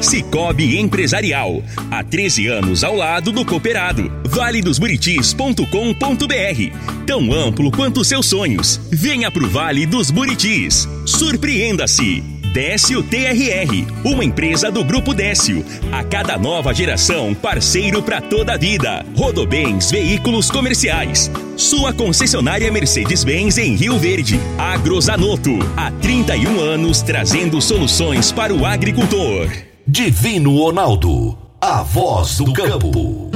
Cicobi Empresarial. Há 13 anos ao lado do cooperado. valedosburitis.com.br. Tão amplo quanto seus sonhos. Venha pro Vale dos Buritis. Surpreenda-se. Décio TRR, uma empresa do Grupo Décio. A cada nova geração, parceiro para toda a vida. Rodobens Veículos Comerciais. Sua concessionária Mercedes-Benz em Rio Verde. Agrozanoto, há 31 anos trazendo soluções para o agricultor. Divino Ronaldo, a voz do campo.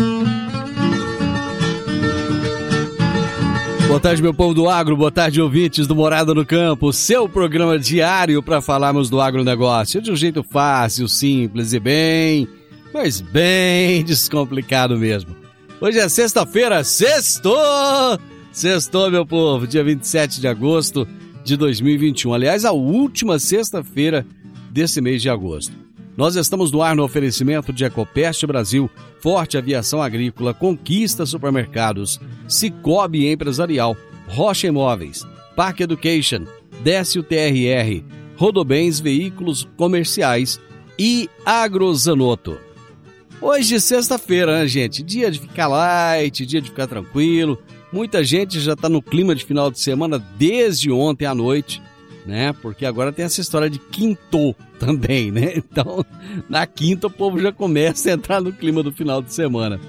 Boa tarde, meu povo do agro, boa tarde, ouvintes do Morada no Campo, seu programa diário para falarmos do agronegócio de um jeito fácil, simples e bem, mas bem descomplicado mesmo. Hoje é sexta-feira, sextou! Sextou, meu povo, dia 27 de agosto de 2021. Aliás, a última sexta-feira desse mês de agosto. Nós estamos no ar no oferecimento de Ecopest Brasil, Forte Aviação Agrícola, Conquista Supermercados, Cicobi Empresarial, Rocha Imóveis, Park Education, Décio TRR, Rodobens Veículos Comerciais e Agrozanoto. Hoje, sexta-feira, né, gente? Dia de ficar light, dia de ficar tranquilo. Muita gente já está no clima de final de semana desde ontem à noite né? Porque agora tem essa história de quinto também, né? Então, na quinta o povo já começa a entrar no clima do final de semana.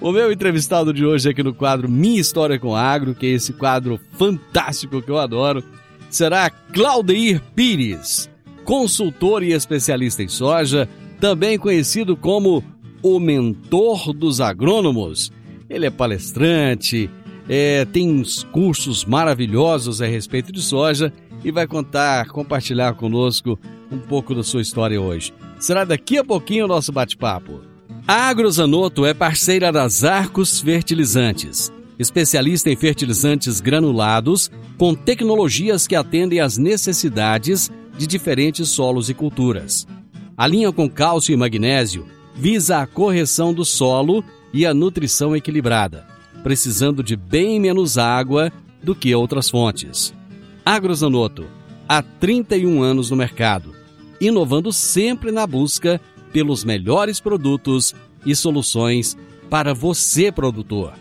O meu entrevistado de hoje aqui no quadro Minha História com Agro, que é esse quadro fantástico que eu adoro, será Claudeir Pires, consultor e especialista em soja, também conhecido como o mentor dos agrônomos. Ele é palestrante, é, tem uns cursos maravilhosos a respeito de soja e vai contar, compartilhar conosco um pouco da sua história hoje. Será daqui a pouquinho o nosso bate-papo. A Agrozanoto é parceira das Arcos Fertilizantes, especialista em fertilizantes granulados com tecnologias que atendem às necessidades de diferentes solos e culturas. A linha com cálcio e magnésio visa a correção do solo e a nutrição equilibrada, precisando de bem menos água do que outras fontes. Agrozanoto, há 31 anos no mercado, inovando sempre na busca pelos melhores produtos e soluções para você, produtor.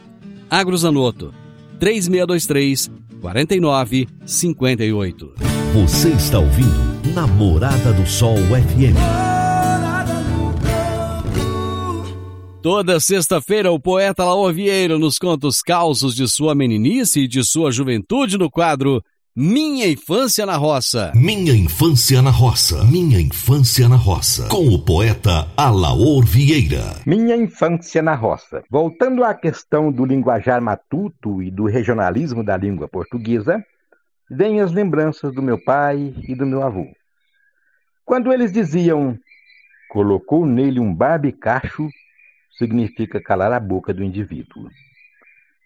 Agrozanoto, 3623 4958. Você está ouvindo Namorada do Sol FM. Toda sexta-feira, o poeta Laor Vieira nos conta os causos de sua meninice e de sua juventude no quadro minha Infância na Roça. Minha Infância na Roça. Minha Infância na Roça. Com o poeta Alaor Vieira. Minha Infância na Roça. Voltando à questão do linguajar matuto e do regionalismo da língua portuguesa, vêm as lembranças do meu pai e do meu avô. Quando eles diziam colocou nele um barbicacho, significa calar a boca do indivíduo.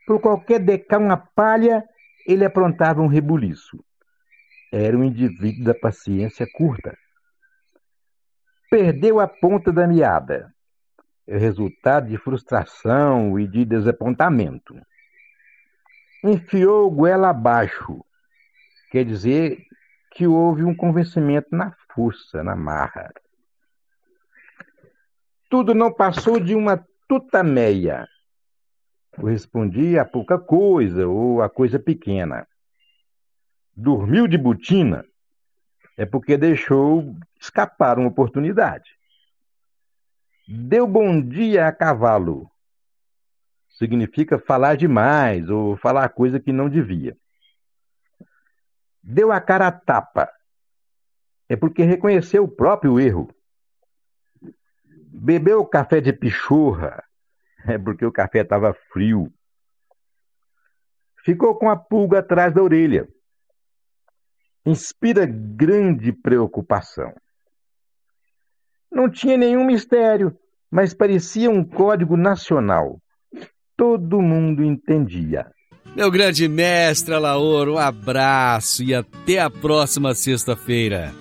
Por qualquer decar uma palha, ele aprontava um rebuliço. Era um indivíduo da paciência curta. Perdeu a ponta da meada. É resultado de frustração e de desapontamento. Enfiou goela abaixo. Quer dizer que houve um convencimento na força, na marra. Tudo não passou de uma tutameia correspondia a pouca coisa ou a coisa pequena. Dormiu de botina é porque deixou escapar uma oportunidade. Deu bom dia a cavalo significa falar demais ou falar coisa que não devia. Deu a cara a tapa é porque reconheceu o próprio erro. Bebeu café de pichorra é porque o café estava frio. Ficou com a pulga atrás da orelha. Inspira grande preocupação. Não tinha nenhum mistério, mas parecia um código nacional. Todo mundo entendia. Meu grande mestre Alaor, um abraço e até a próxima sexta-feira.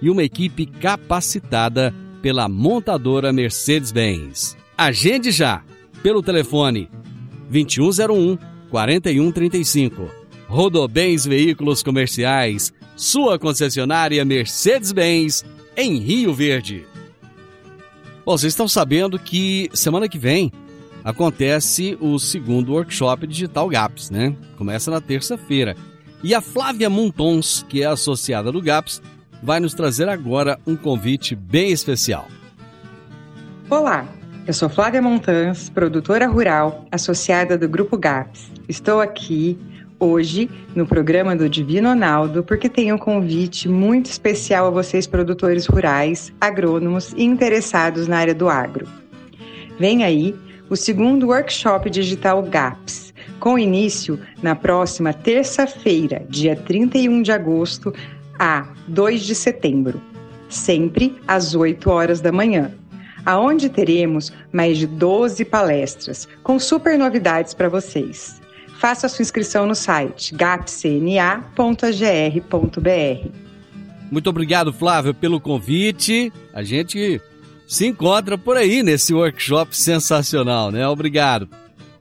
e uma equipe capacitada pela montadora Mercedes-Benz. Agende já pelo telefone 2101 4135. Rodobens Veículos Comerciais, sua concessionária Mercedes-Benz em Rio Verde. Bom, vocês estão sabendo que semana que vem acontece o segundo workshop Digital GAPS, né? Começa na terça-feira. E a Flávia Montons, que é associada do GAPS, vai nos trazer agora um convite bem especial. Olá, eu sou Flávia Montans, produtora rural, associada do Grupo GAPS. Estou aqui hoje no programa do Divino Ronaldo porque tenho um convite muito especial a vocês produtores rurais, agrônomos e interessados na área do agro. Vem aí o segundo workshop digital GAPS, com início na próxima terça-feira, dia 31 de agosto a 2 de setembro, sempre às 8 horas da manhã, aonde teremos mais de 12 palestras com super novidades para vocês. Faça sua inscrição no site gapcna.gr.br. Muito obrigado, Flávio, pelo convite. A gente se encontra por aí nesse workshop sensacional, né? Obrigado.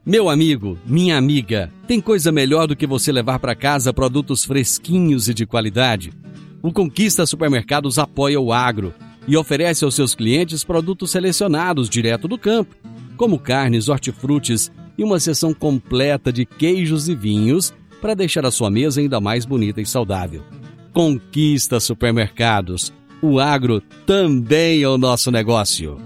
Meu amigo, minha amiga, tem coisa melhor do que você levar para casa produtos fresquinhos e de qualidade? O Conquista Supermercados apoia o agro e oferece aos seus clientes produtos selecionados direto do campo, como carnes, hortifrutis e uma seção completa de queijos e vinhos para deixar a sua mesa ainda mais bonita e saudável. Conquista Supermercados o agro também é o nosso negócio.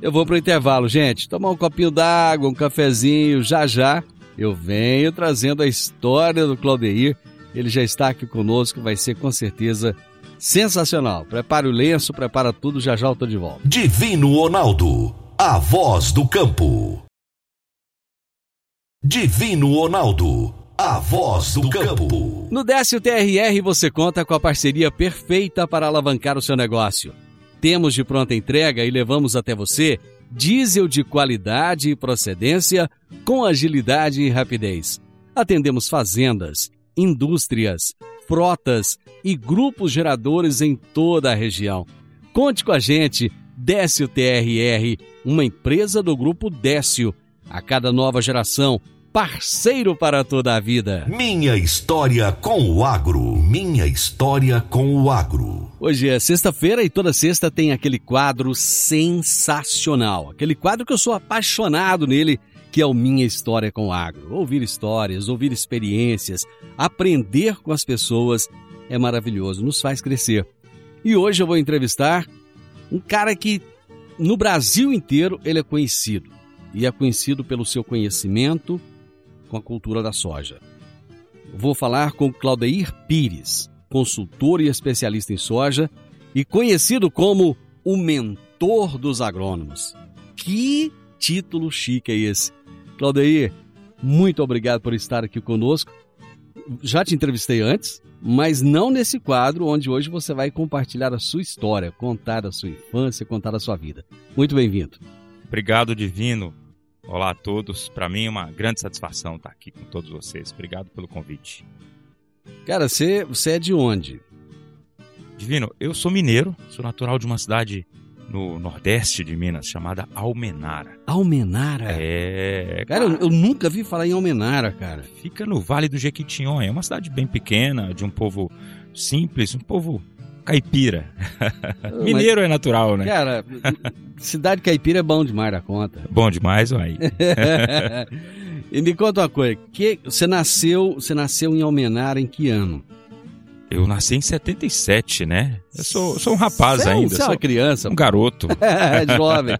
Eu vou para o intervalo, gente. Tomar um copinho d'água, um cafezinho, já já. Eu venho trazendo a história do Claudeir. Ele já está aqui conosco, vai ser com certeza sensacional. Prepare o lenço, prepara tudo, já já eu tô de volta. Divino Ronaldo, a voz do campo. Divino Ronaldo a voz do campo. No Décio TRR você conta com a parceria perfeita para alavancar o seu negócio. Temos de pronta entrega e levamos até você diesel de qualidade e procedência com agilidade e rapidez. Atendemos fazendas, indústrias, frotas e grupos geradores em toda a região. Conte com a gente, Décio TRR, uma empresa do grupo Décio. A cada nova geração, parceiro para toda a vida. Minha história com o agro. Minha história com o agro. Hoje é sexta-feira e toda sexta tem aquele quadro sensacional. Aquele quadro que eu sou apaixonado nele, que é o Minha História com o Agro. Ouvir histórias, ouvir experiências, aprender com as pessoas é maravilhoso, nos faz crescer. E hoje eu vou entrevistar um cara que no Brasil inteiro ele é conhecido. E é conhecido pelo seu conhecimento, com a cultura da soja. Vou falar com Claudeir Pires, consultor e especialista em soja e conhecido como o mentor dos agrônomos. Que título chique é esse! Claudeir, muito obrigado por estar aqui conosco. Já te entrevistei antes, mas não nesse quadro onde hoje você vai compartilhar a sua história, contar a sua infância, contar a sua vida. Muito bem-vindo. Obrigado, Divino. Olá a todos. Para mim é uma grande satisfação estar aqui com todos vocês. Obrigado pelo convite. Cara, você, você é de onde? Divino, eu sou mineiro, sou natural de uma cidade no nordeste de Minas chamada Almenara. Almenara? É. Cara, eu, eu nunca vi falar em Almenara, cara. Fica no Vale do Jequitinhonha. É uma cidade bem pequena, de um povo simples, um povo caipira. Mineiro Mas, é natural, né? Cara, cidade caipira é bom demais da conta. Bom demais, uai. e me conta uma coisa, que você nasceu, você nasceu em Almenara em que ano? Eu nasci em 77, né? Eu sou, sou um rapaz você ainda. Você é uma criança. Um garoto. é, jovem.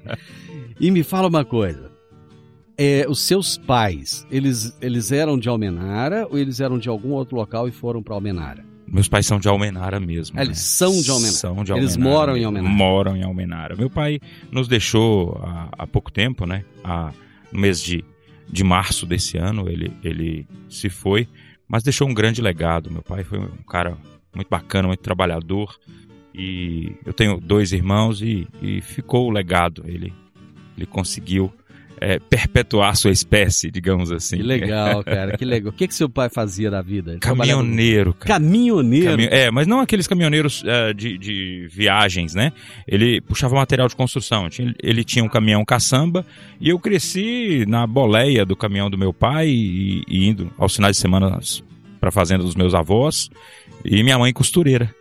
E me fala uma coisa. é, os seus pais, eles, eles eram de Almenara ou eles eram de algum outro local e foram para Almenara? Meus pais são de Almenara mesmo. Ah, eles né? são de Almenara. São de Almenara. Eles moram em Almenara. Moram em Almenara. Meu pai nos deixou há, há pouco tempo, né? Há, no mês de, de março desse ano, ele, ele se foi, mas deixou um grande legado. Meu pai foi um cara muito bacana, muito trabalhador. E eu tenho dois irmãos e, e ficou o legado. Ele, ele conseguiu é, perpetuar sua espécie, digamos assim. Que legal, cara, que legal. O que, que seu pai fazia da vida? Ele caminhoneiro, cara. Caminhoneiro? É, mas não aqueles caminhoneiros uh, de, de viagens, né? Ele puxava material de construção. Ele tinha um caminhão caçamba e eu cresci na boleia do caminhão do meu pai e, e indo aos finais de semana para a fazenda dos meus avós e minha mãe costureira.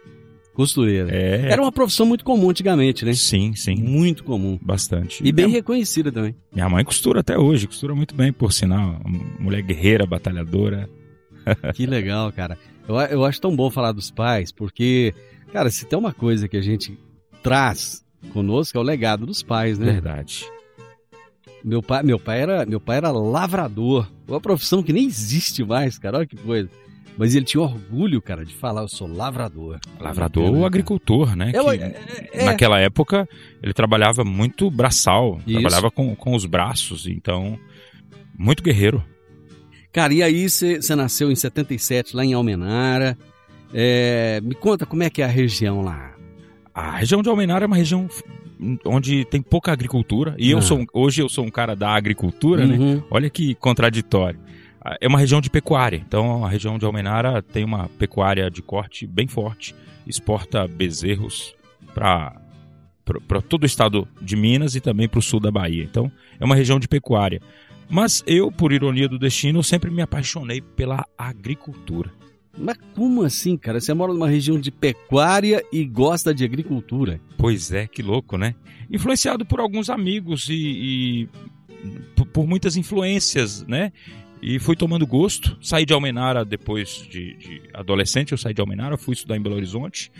Costureira. É. Era uma profissão muito comum antigamente, né? Sim, sim. Muito comum. Bastante. E bem minha... reconhecida também. Minha mãe costura até hoje, costura muito bem, por sinal. Mulher guerreira, batalhadora. que legal, cara. Eu, eu acho tão bom falar dos pais, porque, cara, se tem uma coisa que a gente traz conosco é o legado dos pais, né? Verdade. Meu pai, meu pai era, meu pai era lavrador, uma profissão que nem existe mais, cara. Olha que coisa. Mas ele tinha orgulho, cara, de falar, eu sou lavrador. Lavrador ou agricultor, né? Eu, é, é, naquela época ele trabalhava muito braçal, Isso. trabalhava com, com os braços, então muito guerreiro. Cara, e aí você nasceu em 77 lá em Almenara. É, me conta como é que é a região lá. A região de Almenara é uma região onde tem pouca agricultura. E ah. eu sou hoje eu sou um cara da agricultura, né? uhum. né? Olha que contraditório é uma região de pecuária. Então a região de Almenara tem uma pecuária de corte bem forte, exporta bezerros para para todo o estado de Minas e também para o sul da Bahia. Então é uma região de pecuária. Mas eu, por ironia do destino, sempre me apaixonei pela agricultura. Mas como assim, cara? Você mora numa região de pecuária e gosta de agricultura? Pois é, que louco, né? Influenciado por alguns amigos e, e por muitas influências, né? E fui tomando gosto. Saí de Almenara depois de, de adolescente, eu saí de Almenara, fui estudar em Belo Horizonte.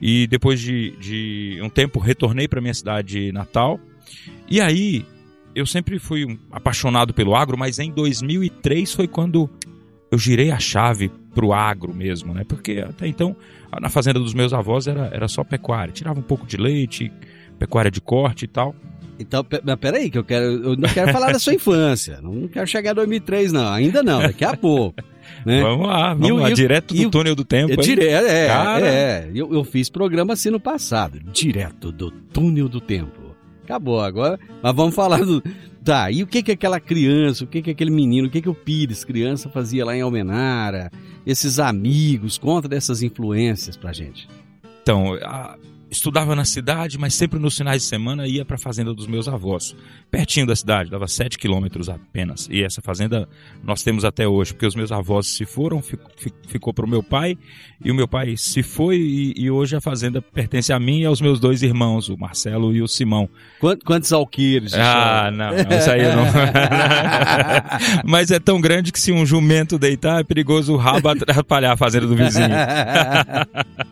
E depois de, de um tempo retornei para minha cidade natal. E aí eu sempre fui um apaixonado pelo agro, mas em 2003 foi quando eu girei a chave pro agro mesmo, né? Porque até então na fazenda dos meus avós era, era só pecuária, tirava um pouco de leite, pecuária de corte e tal. Então, mas peraí, que eu quero. Eu não quero falar da sua infância. Não quero chegar a 2003, não. Ainda não, daqui a pouco. Né? Vamos lá, vamos lá, direto do túnel do tempo. É, direto, é, Cara... é. Eu, eu fiz programa assim no passado, direto do túnel do tempo. Acabou agora, mas vamos falar do. Tá, e o que que aquela criança, o que que aquele menino, o que que o Pires, criança, fazia lá em Almenara? Esses amigos, conta dessas influências pra gente. Então, a, estudava na cidade, mas sempre nos finais de semana ia para a fazenda dos meus avós, pertinho da cidade, dava 7 quilômetros apenas. E essa fazenda nós temos até hoje, porque os meus avós se foram, ficou, ficou para o meu pai, e o meu pai se foi, e, e, hoje a fazenda pertence a mim e aos meus dois irmãos, o Marcelo e o Simão. Quantos alqueires? Ah, não, não, isso aí eu não. mas é tão grande que se um jumento deitar, é perigoso o rabo atrapalhar a fazenda do vizinho.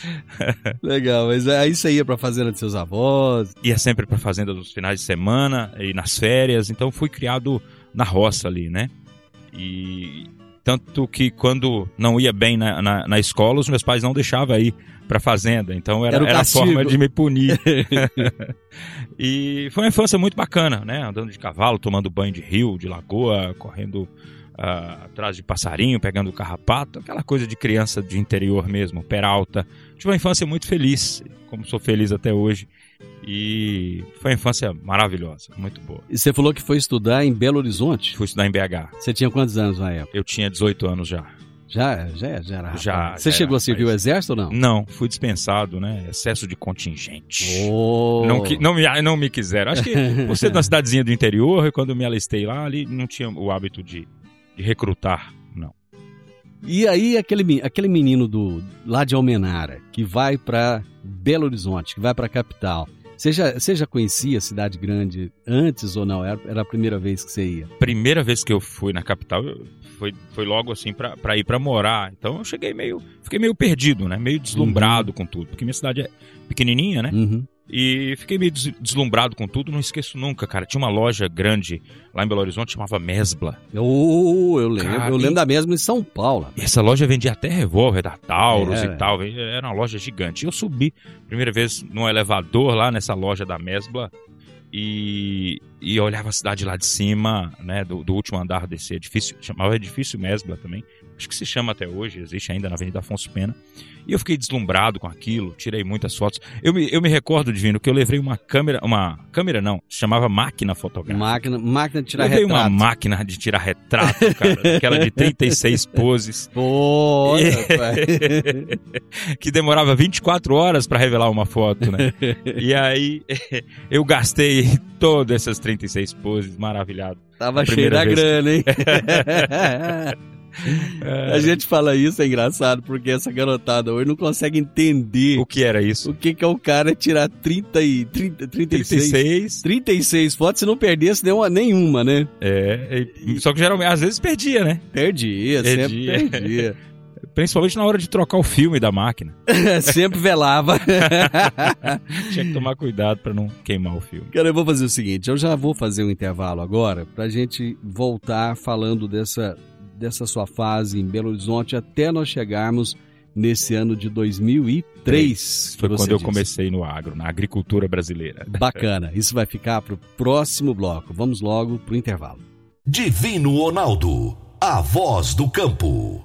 Legal, mas aí você ia pra fazenda de seus avós? Ia sempre pra fazenda dos finais de semana e nas férias, então fui criado na roça ali, né? E tanto que quando não ia bem na, na, na escola, os meus pais não deixavam ir pra fazenda, então era, era, era a forma de me punir. e foi uma infância muito bacana, né? Andando de cavalo, tomando banho de rio, de lagoa, correndo uh, atrás de passarinho, pegando carrapato, aquela coisa de criança de interior mesmo, peralta. Tive uma infância muito feliz, como sou feliz até hoje. E foi uma infância maravilhosa, muito boa. E você falou que foi estudar em Belo Horizonte? Fui estudar em BH. Você tinha quantos anos na época? Eu tinha 18 anos já. Já, já, já era. Já. Você já chegou a servir mas... o exército ou não? Não, fui dispensado, né? Excesso de contingente. Oh. Não, não, me, não me quiseram. Acho que você na cidadezinha do interior, quando eu me alistei lá, ali não tinha o hábito de de recrutar, não. E aí aquele, aquele menino do lá de Almenara que vai para Belo Horizonte, que vai para a capital. Você já, você já conhecia a cidade grande antes ou não? Era, era a primeira vez que você ia? Primeira vez que eu fui na capital foi, foi logo assim para ir para morar. Então eu cheguei meio, fiquei meio perdido, né? Meio deslumbrado uhum. com tudo, porque minha cidade é pequenininha, né? Uhum. E fiquei meio des- deslumbrado com tudo, não esqueço nunca, cara. Tinha uma loja grande lá em Belo Horizonte, chamava Mesbla. Oh, eu lembro. Cara, eu lembro e- da mesma em São Paulo. E essa loja vendia até revólver da Taurus É. e tal. Era uma loja gigante. Eu subi, primeira vez, num elevador lá nessa loja da Mesbla e, e olhava a cidade lá de cima, né, do, do último andar desse edifício. Chamava Edifício Mesbla também. Acho que se chama até hoje, existe ainda na Avenida Afonso Pena. E eu fiquei deslumbrado com aquilo, tirei muitas fotos. Eu me, eu me recordo, Divino, que eu levei uma câmera, uma câmera não, se chamava máquina fotográfica. Máquina, máquina de tirar Levei uma retrato. máquina de tirar retrato, cara, aquela de 36 poses Pô, rapaz. que demorava 24 horas para revelar uma foto, né? e aí eu gastei todas essas 36 poses, maravilhado. Tava cheio da grana, hein? A gente fala isso, é engraçado, porque essa garotada hoje não consegue entender O que era isso? o que, que é o cara tirar 30 e 30, 36, 36. 36 fotos se não perdesse nenhuma, nenhuma, né? É, e- só que geralmente às vezes perdia, né? Perdia, sempre Perdia. perdia. Principalmente na hora de trocar o filme da máquina. sempre velava. Tinha que tomar cuidado para não queimar o filme. Cara, eu vou fazer o seguinte, eu já vou fazer um intervalo agora pra gente voltar falando dessa, dessa sua fase em Belo Horizonte até nós chegarmos nesse ano de 2003. Foi quando eu disse. comecei no agro, na agricultura brasileira. Bacana, isso vai ficar pro próximo bloco. Vamos logo pro intervalo. Divino Ronaldo, a voz do campo.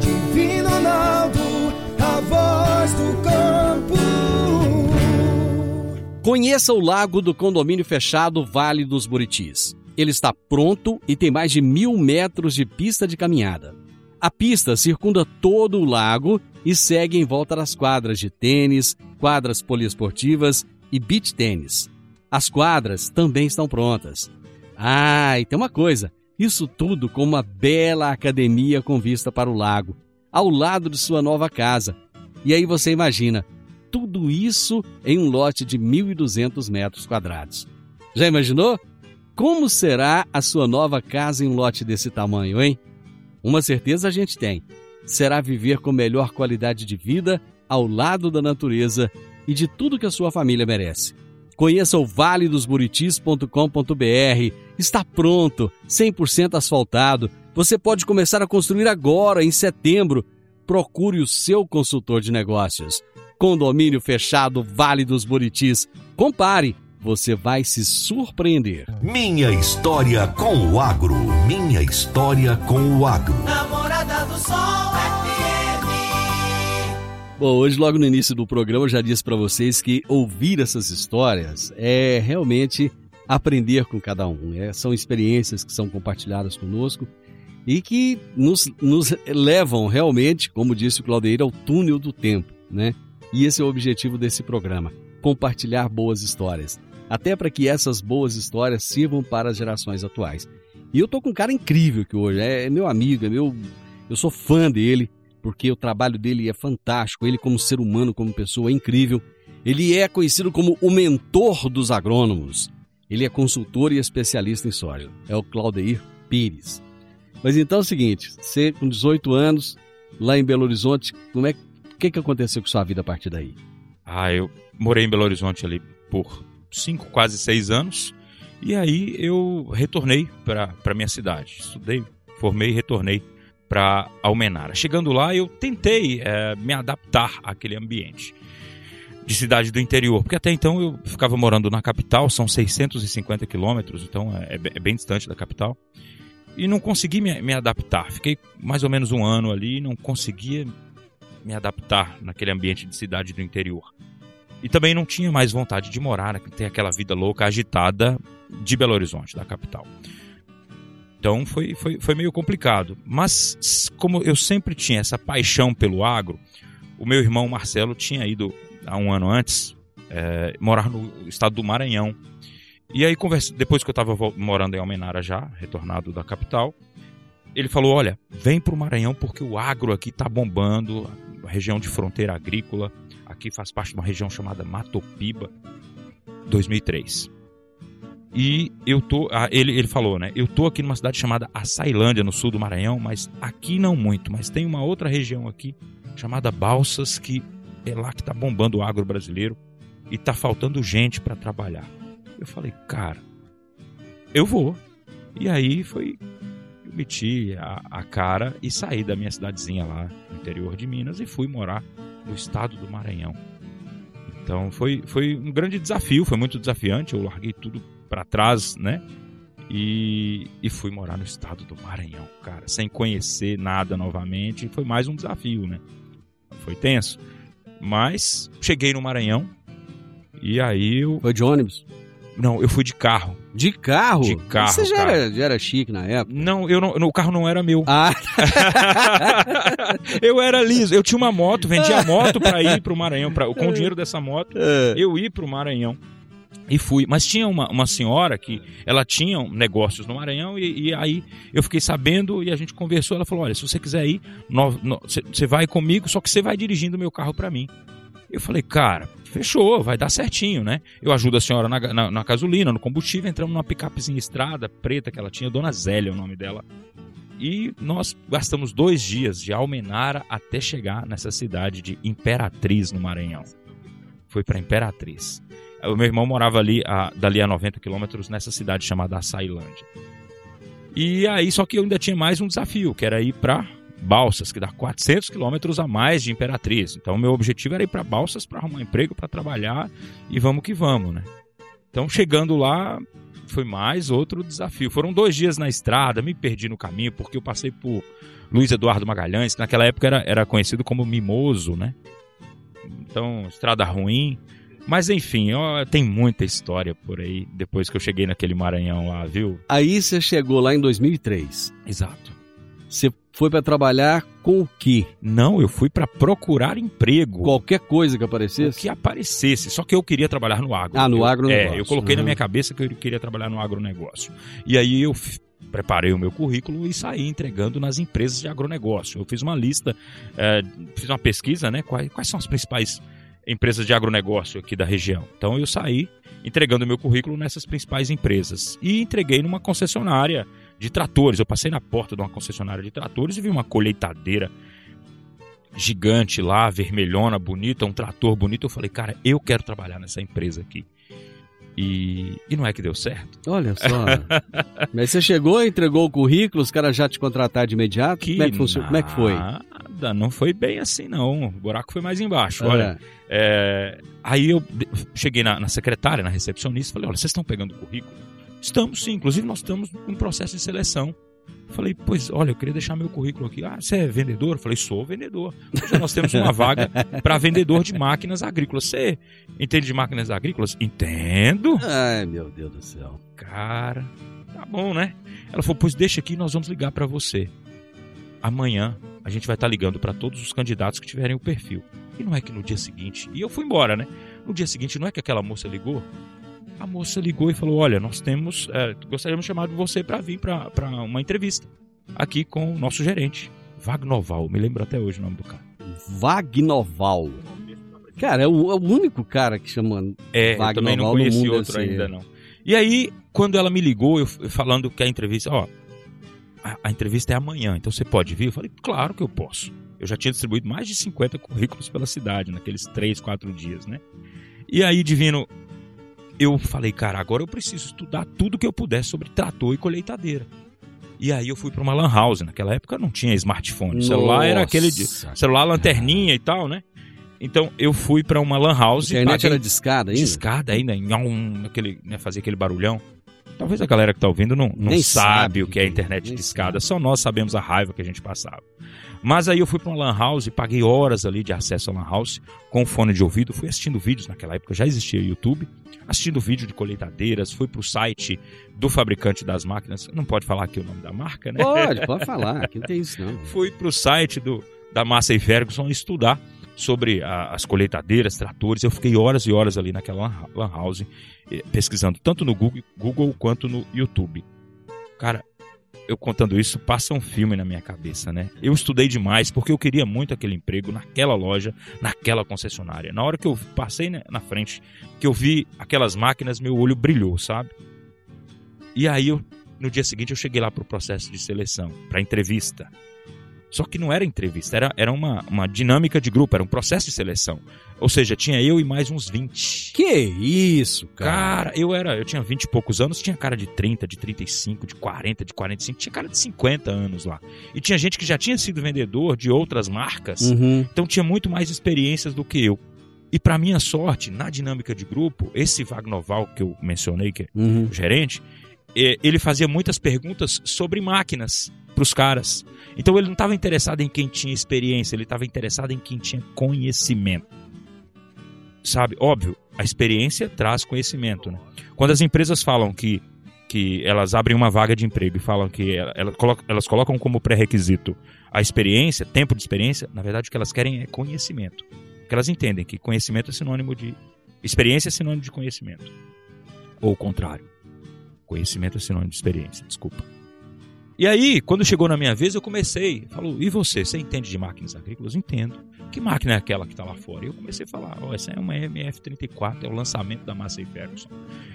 Divino Ronaldo, a voz do campo. Conheça o lago do condomínio fechado Vale dos Buritis. Ele está pronto e tem mais de mil metros de pista de caminhada. A pista circunda todo o lago e segue em volta das quadras de tênis, quadras poliesportivas e beach tênis. As quadras também estão prontas. Ah, e tem uma coisa: isso tudo com uma bela academia com vista para o lago, ao lado de sua nova casa. E aí você imagina, tudo isso em um lote de 1.200 metros quadrados. Já imaginou? Como será a sua nova casa em um lote desse tamanho, hein? Uma certeza a gente tem: será viver com melhor qualidade de vida, ao lado da natureza e de tudo que a sua família merece. Conheça o valedosburitis.com.br. Está pronto, 100% asfaltado. Você pode começar a construir agora, em setembro. Procure o seu consultor de negócios. Condomínio fechado Vale dos Buritis. Compare, você vai se surpreender. Minha história com o agro. Minha história com o agro. Namorada do Sol FM. Bom, hoje logo no início do programa eu já disse para vocês que ouvir essas histórias é realmente aprender com cada um. né? São experiências que são compartilhadas conosco e que nos, nos levam realmente, como disse o Claudeiro, ao túnel do tempo, né? E esse é o objetivo desse programa, compartilhar boas histórias, até para que essas boas histórias sirvam para as gerações atuais. E eu tô com um cara incrível que hoje é meu amigo, é meu, eu sou fã dele, porque o trabalho dele é fantástico, ele como ser humano, como pessoa é incrível. Ele é conhecido como o mentor dos agrônomos. Ele é consultor e especialista em soja. É o Claudeir Pires. Mas então é o seguinte, você com 18 anos, lá em Belo Horizonte, como é que, que aconteceu com sua vida a partir daí? Ah, eu morei em Belo Horizonte ali por cinco, quase seis anos. E aí eu retornei para minha cidade. Estudei, formei e retornei para Almenara. Chegando lá, eu tentei eh, me adaptar àquele ambiente de cidade do interior, porque até então eu ficava morando na capital, são 650 quilômetros, então é, é bem distante da capital, e não consegui me, me adaptar. Fiquei mais ou menos um ano ali não conseguia me adaptar naquele ambiente de cidade do interior. E também não tinha mais vontade de morar, né, ter aquela vida louca, agitada de Belo Horizonte, da capital. Então foi, foi, foi meio complicado. Mas como eu sempre tinha essa paixão pelo agro, o meu irmão Marcelo tinha ido há um ano antes é, morar no estado do Maranhão. E aí, depois que eu estava morando em Almenara já, retornado da capital, ele falou: Olha, vem para o Maranhão porque o agro aqui está bombando, a região de fronteira agrícola. Aqui faz parte de uma região chamada Matopiba, 2003. E eu tô. ah, Ele, ele falou, né? Eu tô aqui numa cidade chamada Açailândia, no sul do Maranhão, mas aqui não muito. Mas tem uma outra região aqui chamada Balsas que é lá que tá bombando o agro brasileiro e tá faltando gente para trabalhar. Eu falei, cara, eu vou. E aí foi eu meti a, a cara e saí da minha cidadezinha lá no interior de Minas e fui morar no estado do Maranhão. Então foi, foi um grande desafio, foi muito desafiante. Eu larguei tudo para trás, né? E, e fui morar no estado do Maranhão, cara, sem conhecer nada novamente. Foi mais um desafio, né? Foi tenso. Mas cheguei no Maranhão e aí eu. Foi de ônibus? Não, eu fui de carro. De carro? De carro, Você já, cara. Era, já era chique na época? Não, eu não, o carro não era meu. Ah, eu era liso. Eu tinha uma moto, vendia a moto pra ir pro Maranhão. Pra, com o dinheiro dessa moto, é. eu ia pro Maranhão. E fui. Mas tinha uma, uma senhora que ela tinha negócios no Maranhão e, e aí eu fiquei sabendo e a gente conversou. Ela falou: Olha, se você quiser ir, você vai comigo, só que você vai dirigindo o meu carro pra mim. Eu falei, cara, fechou, vai dar certinho, né? Eu ajudo a senhora na, na, na gasolina, no combustível, entramos numa picapezinha estrada preta que ela tinha, Dona Zélia é o nome dela. E nós gastamos dois dias de Almenara até chegar nessa cidade de Imperatriz, no Maranhão. Foi para Imperatriz. O meu irmão morava ali, a, dali a 90 quilômetros, nessa cidade chamada Açailândia. E aí, só que eu ainda tinha mais um desafio, que era ir para Balsas, que dá 400 quilômetros a mais de Imperatriz. Então, meu objetivo era ir para Balsas para arrumar emprego, para trabalhar e vamos que vamos, né? Então, chegando lá, foi mais outro desafio. Foram dois dias na estrada, me perdi no caminho, porque eu passei por Luiz Eduardo Magalhães, que naquela época era, era conhecido como Mimoso, né? Então, estrada ruim. Mas enfim, ó, tem muita história por aí, depois que eu cheguei naquele Maranhão lá, viu? Aí você chegou lá em 2003. Exato. Você foi para trabalhar com o quê? Não, eu fui para procurar emprego. Qualquer coisa que O aparecesse? que aparecesse, só que eu queria trabalhar no agro. Ah, no Eu- agronegócio. É, eu coloquei na Uhum. minha cabeça que eu queria trabalhar no agronegócio. E aí eu preparei o meu currículo e saí entregando nas empresas de agronegócio. Eu fiz uma lista, é, fiz uma pesquisa, né? Quais, quais são as principais empresas de agronegócio aqui da região. Então eu saí entregando o meu currículo nessas principais empresas. E entreguei numa concessionária de tratores. Eu passei na porta de uma concessionária de tratores e vi uma colheitadeira gigante lá, vermelhona, bonita, um trator bonito. Eu falei, cara, eu quero trabalhar nessa empresa aqui. E, e não é que deu certo. Olha só. Mas você chegou, entregou o currículo, os caras já te contrataram de imediato? Que Como é que? Como é que foi? Nada, não foi bem assim, não. O buraco foi mais embaixo. É. Olha, é, aí eu cheguei na, na secretária, na recepcionista, falei: olha, vocês estão pegando o currículo? Estamos sim, inclusive nós estamos em processo de seleção. Falei, pois olha, eu queria deixar meu currículo aqui. Ah, você é vendedor? Falei, sou vendedor. Hoje nós temos uma vaga para vendedor de máquinas agrícolas. Você entende de máquinas agrícolas? Entendo. Ai, meu Deus do céu. Cara, tá bom, né? Ela falou, pois deixa aqui, nós vamos ligar para você. Amanhã a gente vai estar ligando para todos os candidatos que tiverem o perfil. E não é que no dia seguinte, e eu fui embora, né? No dia seguinte, não é que aquela moça ligou? A moça ligou e falou: Olha, nós temos, é, gostaríamos de chamar você para vir para uma entrevista aqui com o nosso gerente, Vagnoval. Me lembro até hoje o nome do cara. Vagnoval. Cara, é o, é o único cara que chama. É, eu Wagner também não conheci outro ser. ainda, não. E aí, quando ela me ligou, eu falando que a entrevista, ó, a, a entrevista é amanhã, então você pode vir? Eu falei, claro que eu posso. Eu já tinha distribuído mais de 50 currículos pela cidade, naqueles 3, 4 dias, né? E aí, Divino, eu falei, cara, agora eu preciso estudar tudo que eu puder sobre trator e colheitadeira. E aí eu fui para uma lan house. Naquela época não tinha smartphone. O celular era aquele de, Nossa. celular lanterninha e tal, né? Então eu fui para uma lan A house. internet paguei- era discada ainda? discada ainda, nham, aquele, né, fazer aquele barulhão. Talvez a galera que tá ouvindo não, não sabe, sabe o que é internet discada, só nós sabemos a raiva que a gente passava. Mas aí eu fui para uma lan house, paguei horas ali de acesso à lan house com fone de ouvido, fui assistindo vídeos naquela época, já existia YouTube, assistindo vídeo de colheitadeiras, fui pro site do fabricante das máquinas, não pode falar aqui o nome da marca, né? Pode, pode falar. Aqui não tem isso, não. fui pro site do, da Massa e Ferguson estudar sobre a- as colheitadeiras, tratores. Eu fiquei horas e horas ali naquela lan- lan house eh, pesquisando tanto no Google, Google quanto no YouTube. Cara, eu contando isso, passa um filme na minha cabeça, né? Eu estudei demais porque eu queria muito aquele emprego naquela loja, naquela concessionária. Na hora que eu passei né, na frente, que eu vi aquelas máquinas, meu olho brilhou, sabe? E aí, eu, no dia seguinte, eu cheguei lá pro processo de seleção, pra entrevista. Só que não era entrevista, era, era uma, uma dinâmica de grupo, era um processo de seleção. Ou seja, tinha eu e mais uns 20. Que isso, cara? Cara, eu era, eu tinha 20 e poucos anos, tinha cara de 30, de 35, de 40, de 45, tinha cara de 50 anos lá. E tinha gente que já tinha sido vendedor de outras marcas, Uhum. então tinha muito mais experiências do que eu. E para minha sorte, na dinâmica de grupo, esse Vagnoval que eu mencionei, que é Uhum. o gerente, ele fazia muitas perguntas sobre máquinas para os caras. Então ele não estava interessado em quem tinha experiência, ele estava interessado em quem tinha conhecimento. Sabe? Óbvio, a experiência traz conhecimento. Né? Quando as empresas falam que, que elas abrem uma vaga de emprego e falam que ela- ela coloca- elas colocam como pré-requisito a experiência, tempo de experiência, na verdade o que elas querem é conhecimento. Porque elas entendem que conhecimento é sinônimo de. Experiência é sinônimo de conhecimento. Ou o contrário. Conhecimento é sinônimo de experiência, desculpa. E aí, quando chegou na minha vez, eu comecei. Falou, e você? Você entende de máquinas agrícolas? Entendo. Que máquina é aquela que está lá fora? E eu comecei a falar, ó, essa é uma MF34, é o lançamento da Massey Ferguson.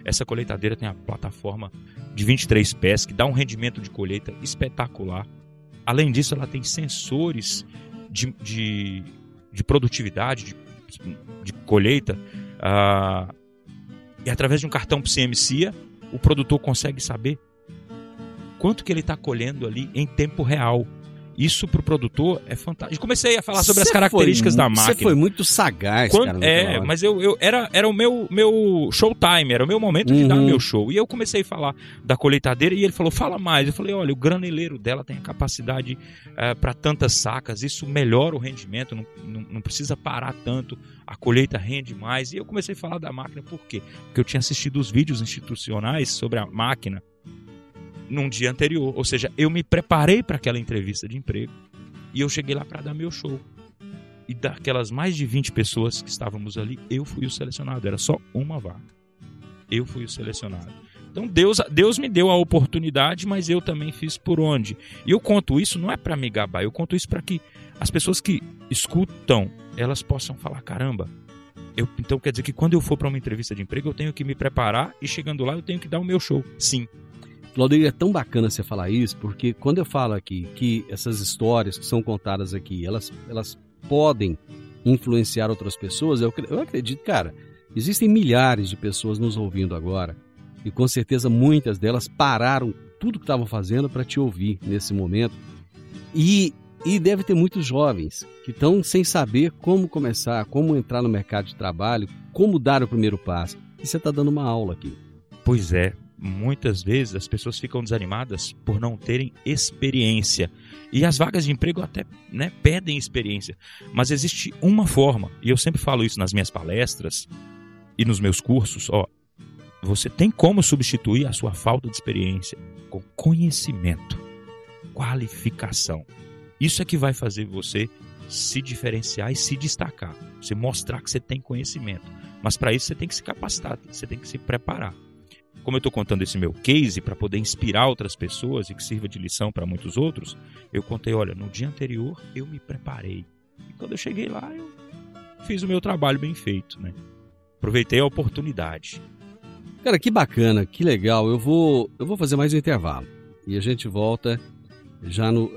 Essa colheitadeira tem a plataforma de 23 pés, que dá um rendimento de colheita espetacular. Além disso, ela tem sensores de, de, de produtividade, de, de colheita. ah, e através de um cartão CMCIA, o produtor consegue saber quanto que ele está colhendo ali em tempo real. Isso para o produtor é fantástico. Comecei a falar sobre as Cê características foi, da Você máquina. foi muito sagaz, Quando- cara. é, mas eu, eu era, era o meu, meu showtime, era o meu momento de dar Uhum. meu show. E eu comecei a falar da colheitadeira e ele falou: fala mais. Eu falei: olha, o graneleiro dela tem a capacidade para tantas sacas, isso melhora o rendimento, não, não, não precisa parar tanto, a colheita rende mais. E eu comecei a falar da máquina, por quê? Porque eu tinha assistido os vídeos institucionais sobre a máquina num dia anterior. Ou seja, eu me preparei para aquela entrevista de emprego e eu cheguei lá para dar meu show. E daquelas mais de 20 pessoas que estávamos ali, eu fui o selecionado. Era só uma vaga. Eu fui o selecionado. Então Deus, Deus me deu a oportunidade, mas eu também fiz por onde. E eu conto isso não é para me gabar, eu conto isso para que as pessoas que escutam, elas possam falar, caramba, eu, então quer dizer que quando eu for para uma entrevista de emprego, eu tenho que me preparar e chegando lá eu tenho que dar o meu show. Sim. Claudir, é tão bacana você falar isso, porque quando eu falo aqui que essas histórias que são contadas aqui, elas, elas podem influenciar outras pessoas, eu, eu acredito, cara, existem milhares de pessoas nos ouvindo agora e com certeza muitas delas pararam tudo que estavam fazendo para te ouvir nesse momento. E, e deve ter muitos jovens que estão sem saber como começar, como entrar no mercado de trabalho, como dar o primeiro passo. E você está dando uma aula aqui. Pois é, muitas vezes as pessoas ficam desanimadas por não terem experiência. E as vagas de emprego até né, pedem experiência. Mas existe uma forma, e eu sempre falo isso nas minhas palestras e nos meus cursos, ó, você tem como substituir a sua falta de experiência com conhecimento, qualificação. Isso é que vai fazer você se diferenciar e se destacar. Você mostrar que você tem conhecimento. Mas para isso você tem que se capacitar, você tem que se preparar como eu estou contando esse meu case para poder inspirar outras pessoas e que sirva de lição para muitos outros, eu contei, olha, no dia anterior eu me preparei. E quando eu cheguei lá, eu fiz o meu trabalho bem feito, né? Aproveitei a oportunidade. Cara, que bacana, que legal. Eu vou, eu vou fazer mais um intervalo e a gente volta já no.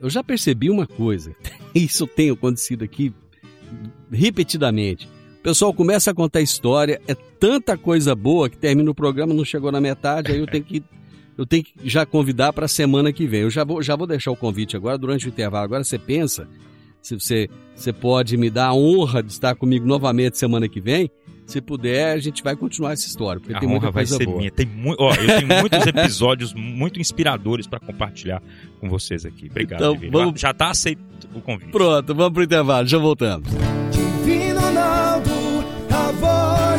Eu já percebi uma coisa. Isso tem acontecido aqui repetidamente. O pessoal começa a contar história, é tanta coisa boa que termina o programa, não chegou na metade, aí eu tenho que eu tenho que já convidar para a semana que vem. Eu já vou, já vou deixar o convite agora durante o intervalo. Agora você pensa se você, você pode me dar a honra de estar comigo novamente semana que vem. Se puder, a gente vai continuar essa história, porque a tem muita honra vai coisa ser boa. minha. Tem mu... ó, eu tenho muitos episódios muito inspiradores para compartilhar com vocês aqui. Obrigado, Então, vamos- Já está aceito o convite. Pronto, vamos pro intervalo, já voltamos.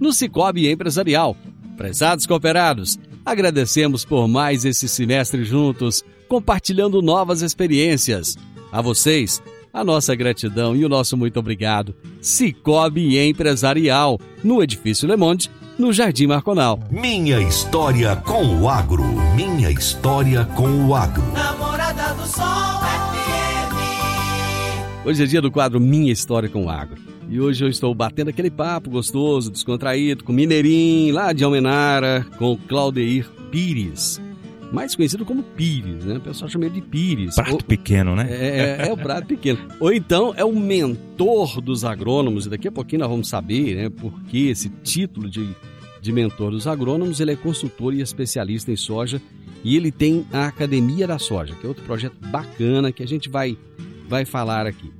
no Cicobi Empresarial. Prezados cooperados, agradecemos por mais esse semestre juntos, compartilhando novas experiências. A vocês, a nossa gratidão e o nosso muito obrigado. Cicobi Empresarial, no Edifício Le Monde, no Jardim Marconal. Minha história com o agro. Minha história com o agro. Namorada do Sol FM. Hoje é dia do quadro Minha História com o Agro. E hoje eu estou batendo aquele papo gostoso, descontraído, com Mineirinho, lá de Almenara, com Claudeir Pires. Mais conhecido como Pires, né? O pessoal chama ele de Pires. Prato Ou- pequeno, né? É, é o prato pequeno. Ou então é o mentor dos agrônomos, e daqui a pouquinho nós vamos saber né, por que esse título de, de mentor dos agrônomos. Ele é consultor e especialista em soja e ele tem a Academia da Soja, que é outro projeto bacana que a gente vai, vai falar aqui.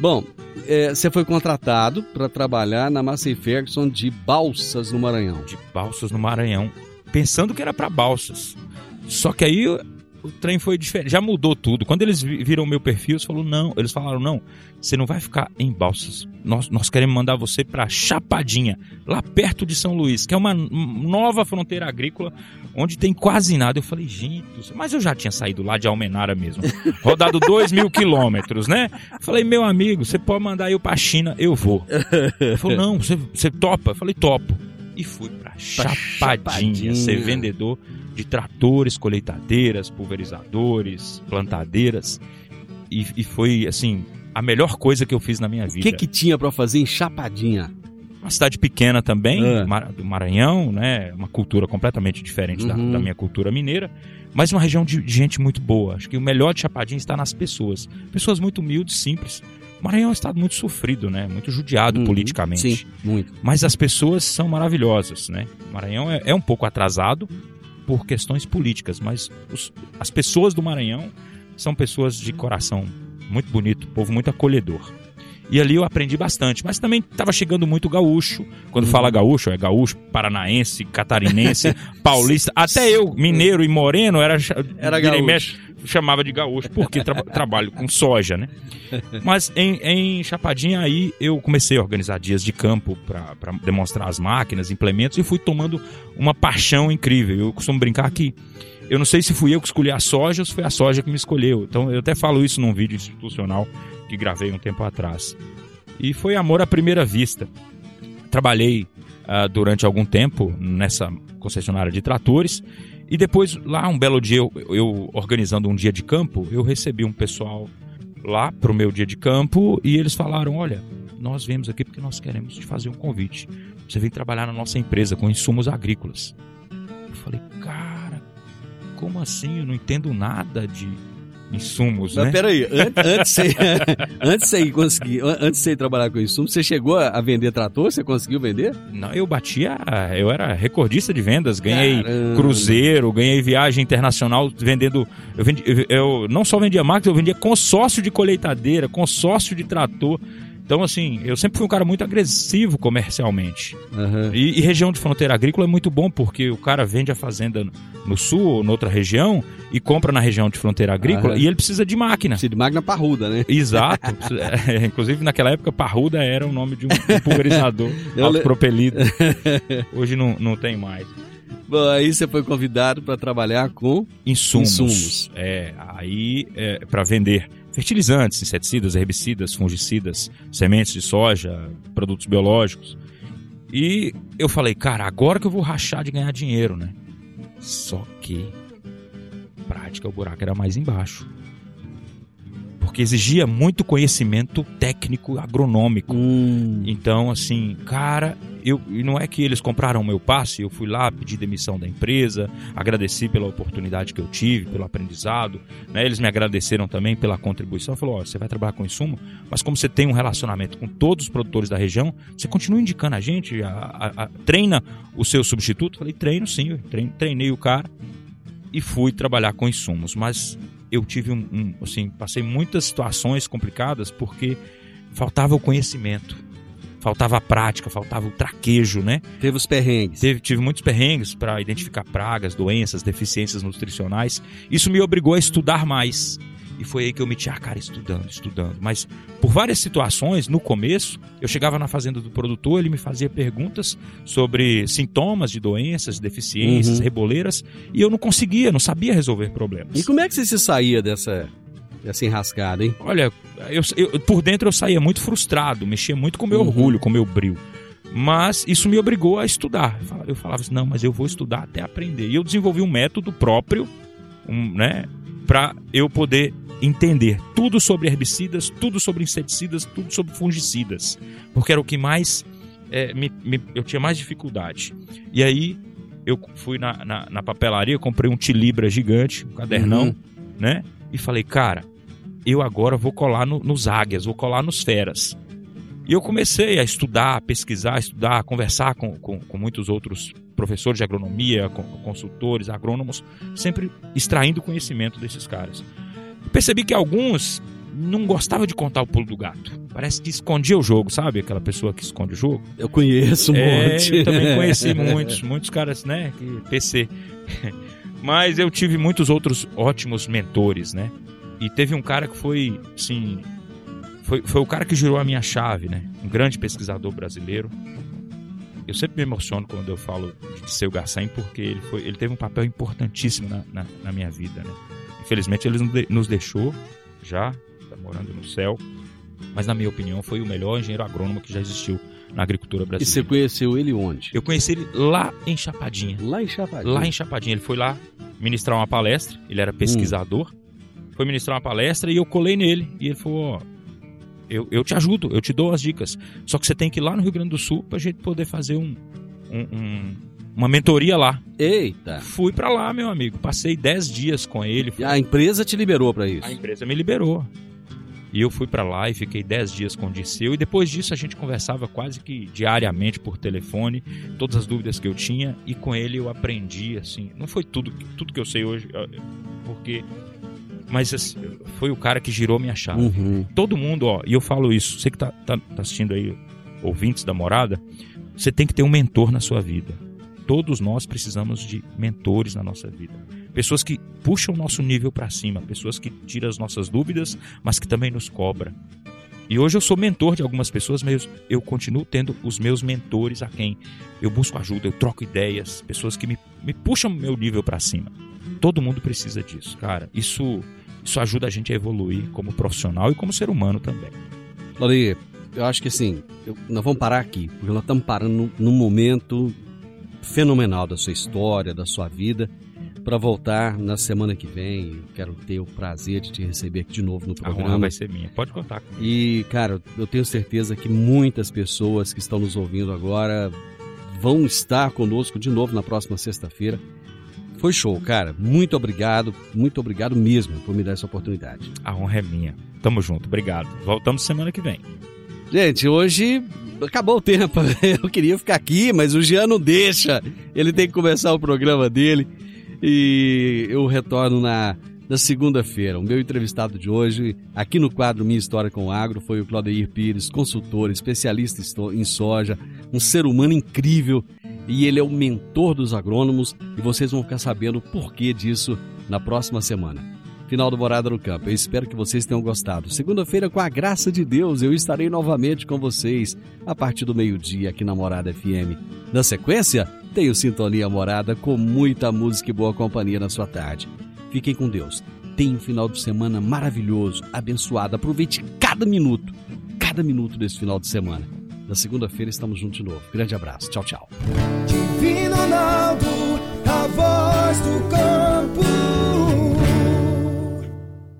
Bom, é, você foi contratado para trabalhar na Massey Ferguson de Balsas, no Maranhão. de balsas no Maranhão, pensando que era para balsas. Só que aí o, trem foi diferente, já mudou tudo. Quando eles vi- viram o meu perfil, eles falaram não, eles falaram não, você não vai ficar em balsas. Nós, nós queremos mandar você para Chapadinha, lá perto de São Luís, que é uma nova fronteira agrícola onde tem quase nada. Eu falei, gente, mas eu já tinha saído lá de Almenara mesmo, rodado 2 mil quilômetros, né? Falei, meu amigo, você pode mandar eu pra China, eu vou. Ele falou, não, você, você topa? Eu falei, topo. E fui pra Chapadinha, Chapadinha. ser vendedor de tratores, colheitadeiras, pulverizadores, plantadeiras. E, e foi, assim, a melhor coisa que eu fiz na minha O vida. que, que tinha para fazer em Chapadinha? Uma cidade pequena também, Ah. Do Maranhão, né? Uma cultura completamente diferente da, Uhum. da minha cultura mineira, mas uma região de, de gente muito boa. Acho que o melhor de Chapadinha está nas pessoas. Pessoas muito humildes, simples. O Maranhão é um estado muito sofrido, né? Muito judiado Uhum. politicamente. Sim, muito. Mas as pessoas são maravilhosas, né? O Maranhão é, é um pouco atrasado por questões políticas, mas os- as pessoas do Maranhão são pessoas de coração muito bonito, povo muito acolhedor. E ali eu aprendi bastante, mas também estava chegando muito gaúcho. Quando Uhum. fala gaúcho, é gaúcho, paranaense, catarinense, paulista. Até eu, mineiro e moreno, era, Era gaúcho. mexe, chamava de gaúcho, porque tra- trabalho com soja, né? Mas em, em Chapadinha aí eu comecei a organizar dias de campo para demonstrar as máquinas, implementos e fui tomando uma paixão incrível. Eu costumo brincar que eu não sei se fui eu que escolhi a soja ou se foi a soja que me escolheu. Então eu até falo isso num vídeo institucional que gravei um tempo atrás. E foi amor à primeira vista. Trabalhei ah, durante algum tempo nessa concessionária de tratores e depois lá um belo dia eu, eu organizando um dia de campo eu recebi um pessoal lá pro meu dia de campo e eles falaram olha nós viemos aqui porque nós queremos te fazer um convite você vem trabalhar na nossa empresa com insumos agrícolas eu falei cara como assim eu não entendo nada de insumos Mas né peraí, an- antes você, antes você ir conseguir, an- antes você trabalhar com insumo, você chegou a a vender trator? Você conseguiu vender? Não, eu batia, eu era recordista de vendas, ganhei Caramba. cruzeiro, ganhei viagem internacional vendendo, eu, vendi, eu, eu não só vendia máquinas, eu vendia consórcio de colheitadeira, consórcio de trator. Então, assim, eu sempre fui um cara muito agressivo comercialmente. Aham. E, e região de fronteira agrícola é muito bom, porque o cara vende a fazenda no- no sul ou noutra região e compra na região de fronteira agrícola Aham. e ele precisa de máquina. Precisa de máquina parruda, né? Exato. É, inclusive, naquela época, Parruda era o nome de um, um pulverizador autopropelido. Hoje não, não tem mais. Bom, aí você foi convidado para trabalhar com Insumos. Insumos. É, aí é, para vender fertilizantes, inseticidas, herbicidas, fungicidas, sementes de soja, produtos biológicos. E eu falei, cara, agora que eu vou rachar de ganhar dinheiro, né? Só que prática o buraco era mais embaixo. Porque exigia muito conhecimento técnico agronômico. Hum, Então, assim, cara, eu, e não é que eles compraram meu passe, eu fui lá, pedi demissão da empresa, agradeci pela oportunidade que eu tive, pelo aprendizado, né? Eles me agradeceram também pela contribuição. Falou, ó, você vai trabalhar com insumo, mas como você tem um relacionamento com todos os produtores da região, você continua indicando a gente, a- a- a- treina o seu substituto? Falei, treino sim, eu trein- treinei o cara e fui trabalhar com insumos, mas eu tive um, um assim, passei muitas situações complicadas porque faltava o conhecimento, faltava a prática, faltava o traquejo, né? teve os perrengues. Teve, tive muitos perrengues para identificar pragas, doenças, deficiências nutricionais. Isso me obrigou a estudar mais. E foi aí que eu meti a cara estudando, estudando. Mas por várias situações, no começo, eu chegava na fazenda do produtor, ele me fazia perguntas sobre sintomas de doenças, deficiências, Uhum. reboleiras, e eu não conseguia, não sabia resolver problemas. E como é que você se saía dessa, essa enrascada, hein? Olha, eu, eu- por dentro eu saía muito frustrado, mexia muito com o meu orgulho, com o meu brilho. Mas isso me obrigou a estudar. Eu falava- assim, não, mas eu vou estudar até aprender. E eu desenvolvi um método próprio, um, né, para eu poder entender tudo sobre herbicidas, tudo sobre inseticidas, tudo sobre fungicidas, porque era o que mais eh, me- me- eu tinha mais dificuldade. E aí eu fui na, na, na papelaria, comprei um tilibra gigante, um cadernão, Uhum. né? E falei, cara, eu agora vou colar no- nos águias, vou colar nos feras. E eu comecei a estudar, a pesquisar, a estudar, a conversar com, com, com muitos outros professores de agronomia, consultores, agrônomos, sempre extraindo conhecimento desses caras. Eu percebi que alguns não gostavam de contar o pulo do gato. Parece que escondia o jogo, sabe? Aquela pessoa que esconde o jogo. Eu conheço um É, monte. eu também conheci muitos, muitos caras, né? PC. Mas eu tive muitos outros ótimos mentores, né? E teve um cara que foi, assim, foi, foi o cara que girou a minha chave, né? Um grande pesquisador brasileiro. Eu sempre me emociono quando eu falo de seu Garçam, porque ele, foi, ele teve um papel importantíssimo na, na, na minha vida, né? Infelizmente ele nos de- nos deixou já, está morando no céu. Mas na minha opinião foi o melhor engenheiro agrônomo que já existiu na agricultura E você brasileira. conheceu ele onde? Eu conheci ele lá em Chapadinha. Lá em Chapadinha. Lá em Chapadinha. Ele foi lá ministrar uma palestra. Ele era pesquisador. Foi ministrar uma palestra e eu colei nele. E ele falou: Ó, eu, eu te ajudo, eu te dou as dicas. Só que você tem que ir lá no Rio Grande do Sul pra gente poder fazer um, um- um- uma mentoria lá. Eita. Fui pra lá, meu amigo. Passei 10 dias com ele. E a empresa te liberou pra isso? A empresa me liberou. E eu fui pra lá e fiquei 10 dias com o Dirceu. E depois disso a gente conversava quase que diariamente por telefone, todas as dúvidas que eu tinha. E com ele eu aprendi, assim. Não foi tudo, tudo que eu sei hoje, eh, porque. Mas assim, foi o cara que girou minha chave. Uhum. Todo mundo, ó, e eu falo isso, você que tá, tá, tá assistindo aí, ouvintes da morada, você tem que ter um mentor na sua vida. Todos nós precisamos de mentores na nossa vida. Pessoas que puxam o nosso nível para cima, pessoas que tiram as nossas dúvidas, mas que também nos cobram. E hoje eu sou mentor de algumas pessoas, mas eu continuo tendo os meus mentores a quem eu busco ajuda, eu troco ideias, pessoas que me, me puxam o meu nível para cima. Todo mundo precisa disso, cara. Isso, isso ajuda a gente a evoluir como profissional e como ser humano também. Lori, eu acho que assim, eu- nós vamos parar aqui, porque nós estamos parando num- momento fenomenal da sua história, da sua vida, para voltar na semana que vem. Eu quero ter o prazer de te receber aqui de novo no A programa. vai ser minha. Pode contar comigo. E, cara, eu tenho certeza que muitas pessoas que estão nos ouvindo agora vão estar conosco de novo na próxima sexta-feira. Foi show, cara. Muito obrigado, muito obrigado mesmo por me dar essa oportunidade. A honra é minha. Tamo junto. Obrigado. Voltamos semana que vem. Gente, hoje acabou o tempo. Eu queria ficar aqui, mas o Jean não deixa. Ele tem que começar o programa dele. E eu retorno na, na segunda-feira. O meu entrevistado de hoje, aqui no quadro Minha História com o Agro, foi o Claudeir Pires, consultor, especialista em soja, um ser humano incrível. E ele é o mentor dos agrônomos. E vocês vão ficar sabendo o porquê disso na próxima semana final do Morada no Campo. Eu espero que vocês tenham gostado. Segunda-feira, com a graça de Deus, eu estarei novamente com vocês a partir do meio-dia aqui na Morada FM. Na sequência, tenho Sintonia Morada com muita música e boa companhia na sua tarde. Fiquem com Deus. Tenha um final de semana maravilhoso, abençoado. Aproveite cada minuto, cada minuto desse final de semana. Na segunda-feira estamos juntos de novo. Grande abraço. Tchau, tchau. Divino Ronaldo, a voz do campo.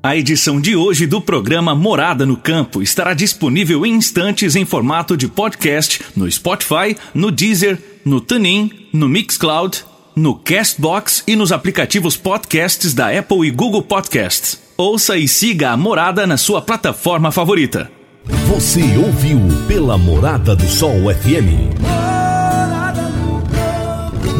A edição de hoje do programa Morada no Campo estará disponível em instantes em formato de podcast no Spotify, no Deezer, no TuneIn, no Mixcloud, no Castbox e nos aplicativos podcasts da Apple e Google Podcasts. Ouça e siga a Morada na sua plataforma favorita. Você ouviu pela Morada do Sol FM.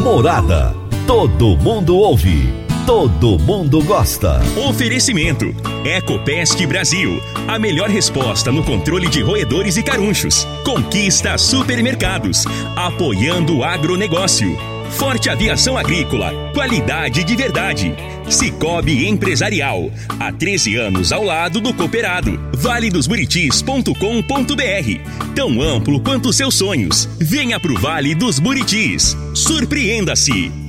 Morada. Todo mundo ouve. Todo mundo gosta. Oferecimento: Ecopest Brasil. A melhor resposta no controle de roedores e carunchos. Conquista supermercados. Apoiando o agronegócio. Forte Aviação Agrícola. Qualidade de verdade. Cicobi Empresarial. Há 13 anos ao lado do cooperado. valedosburitis.com.br. Tão amplo quanto seus sonhos. Venha pro Vale dos Buritis. Surpreenda-se.